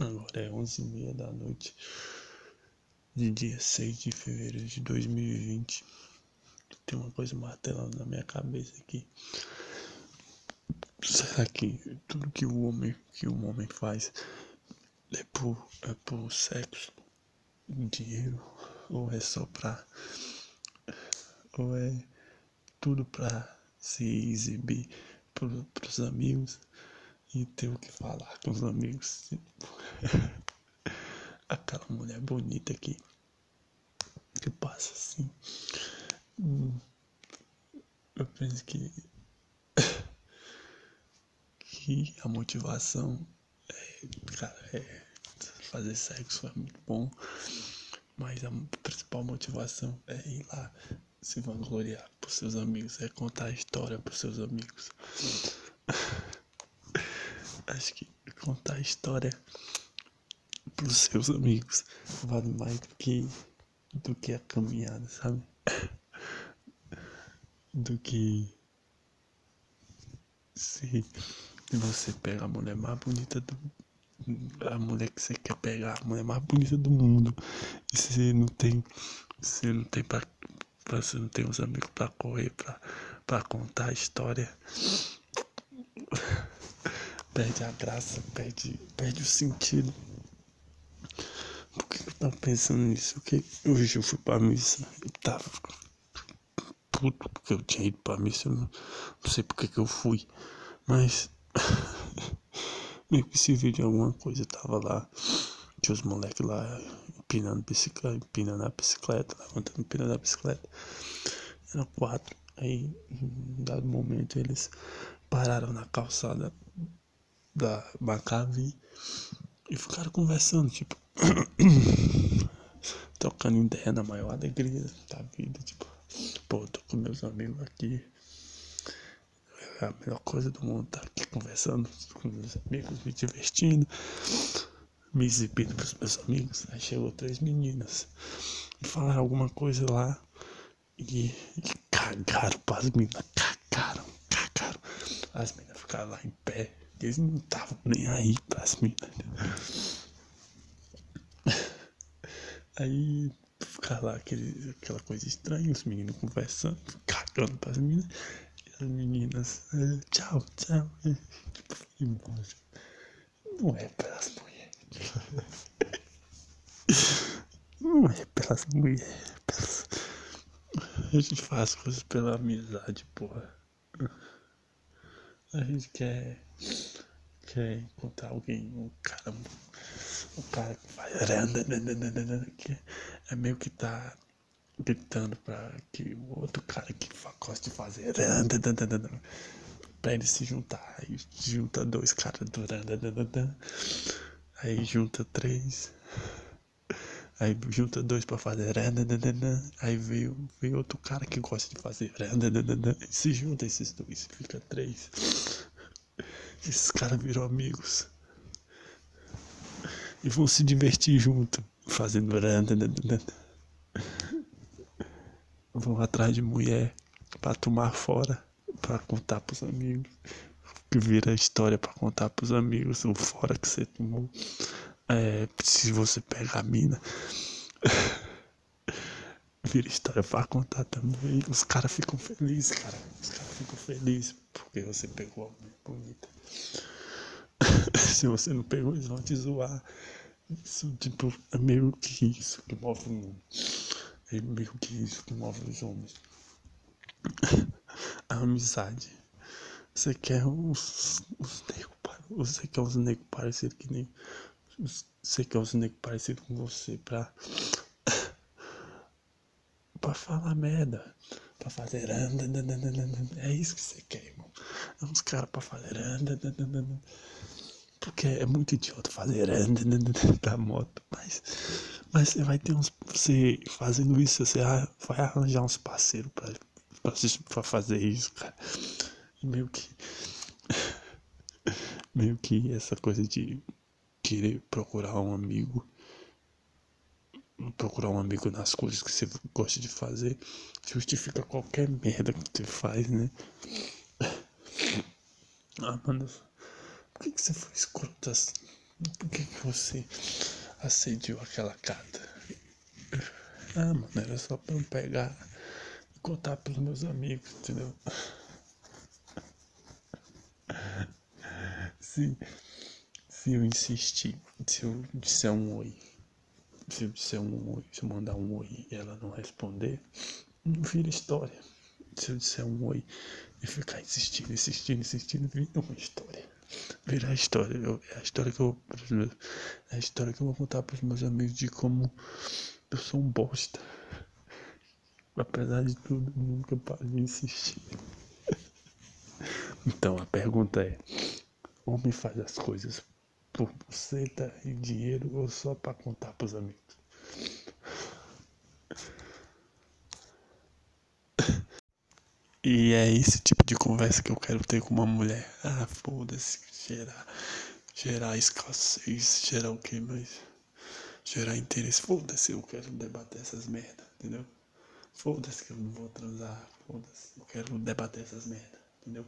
Agora é onze e meia da noite de dia 6 de fevereiro de 2020. Tem uma coisa martelando na minha cabeça aqui. Será que tudo que o homem que o homem faz é por, é por sexo, dinheiro, ou é só pra. ou é tudo pra se exibir pro, pros amigos? E ter o que falar com os amigos. Aquela mulher bonita que, que passa assim. Hum, eu penso que, que a motivação é, cara, é fazer sexo é muito bom, mas a principal motivação é ir lá se vangloriar pros seus amigos, é contar a história pros seus amigos acho que contar a história pros seus amigos vale mais do que do que a caminhada, sabe? Do que se você pega a mulher mais bonita do a mulher que você quer pegar, a mulher mais bonita do mundo, e você não tem, você não tem pra, você não tem os amigos pra correr, pra, pra contar a história perde a graça, perde, perde o sentido. Por que eu tava pensando nisso? Porque hoje eu fui pra missa e tava puto porque eu tinha ido pra missa, eu não, não sei porque que eu fui, mas meio que serviu de alguma coisa, eu tava lá, tinha os moleques lá empinando bicicleta, empinando a bicicleta, levantando empinando a bicicleta. Eram quatro. Aí, em dado momento, eles pararam na calçada da Maccabi e ficaram conversando, tipo, trocando ideia na maior alegria da vida, tipo, pô, tô com meus amigos aqui. É a melhor coisa do mundo tá aqui conversando com meus amigos, me divertindo, me exibindo pros meus amigos. Aí chegou três meninas e falaram alguma coisa lá e, e cagaram pras meninas, cagaram, cagaram. As meninas ficaram lá em pé eles não estavam nem aí pras minas. Aí ficar lá aquele, aquela coisa estranha, os meninos conversando, cagando pras meninas. E as meninas, eh, tchau, tchau. Tipo, embora. Não é pelas mulheres. Não é pelas mulheres. Pelas... A gente faz coisas pela amizade, porra. A gente quer encontrar alguém, um cara, um cara que faz que é meio que tá gritando para que o outro cara que gosta de fazer para ele se juntar. Aí junta dois caras aí junta três. Aí junta dois pra fazer. Aí veio, veio outro cara que gosta de fazer. Se junta esses dois, fica três. Esses caras viram amigos. E vão se divertir junto, fazendo. Vão atrás de mulher pra tomar fora, pra contar pros amigos. Que vira história pra contar pros amigos o fora que você tomou. É, se você pega a mina. Vira história pra contar também. Os caras ficam felizes, cara. Os caras ficam felizes porque você pegou a mulher bonita. Se você não pegou, eles vão te zoar. Isso, tipo, é meio que isso que move o. É meio que isso que move os homens. A amizade. Você quer os, os negros, você quer os negros parecidos que nem. Você quer os negros parecidos com você pra. Pra falar merda. Pra fazer. É isso que você quer, irmão. É uns caras pra fazer. Porque é muito idiota fazer da moto. Mas, mas você vai ter uns. Você fazendo isso, você vai arranjar uns parceiros pra, pra, pra fazer isso, cara. Meio que. Meio que essa coisa de querer procurar um amigo. Procurar um amigo nas coisas que você gosta de fazer. Justifica qualquer merda que você faz, né? Ah, mano. Por que, que você foi escroto assim? Por que, que você assediou aquela carta? Ah, mano, era só pra eu pegar e contar pros meus amigos, entendeu? Se, se eu insistir, se eu disser um oi, se eu disser um oi, se eu mandar um oi e ela não responder, não vira história. Se eu disser um oi e ficar insistindo, insistindo, insistindo, vira uma história. Vira a história. Eu, é a história que eu. É a história que eu vou contar pros meus amigos de como eu sou um bosta. Apesar de tudo, nunca paro de insistir. Então a pergunta é: homem faz as coisas por buceta e dinheiro ou só para contar pros amigos? E é esse tipo de conversa que eu quero ter com uma mulher. Ah, foda-se, gerar, gerar escassez, gerar o que mais? Gerar interesse. Foda-se, eu quero debater essas merda, entendeu? Foda-se que eu não vou transar, foda-se, eu quero debater essas merda, entendeu?